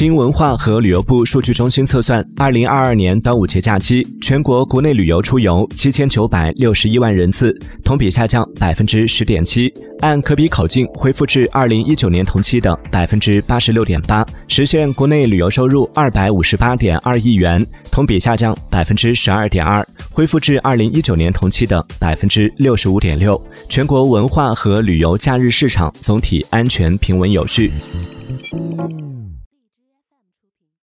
经文化和旅游部数据中心测算二零二二年端午节假期全国国内旅游出游七千九百六十一万人次同比下降百分之十点七。按可比口径恢复至二零一九年同期的百分之八十六点八实现国内旅游收入二百五十八点二亿元同比下降百分之十二点二恢复至二零一九年同期的百分之六十五点六。全国文化和旅游假日市场总体安全平稳有序。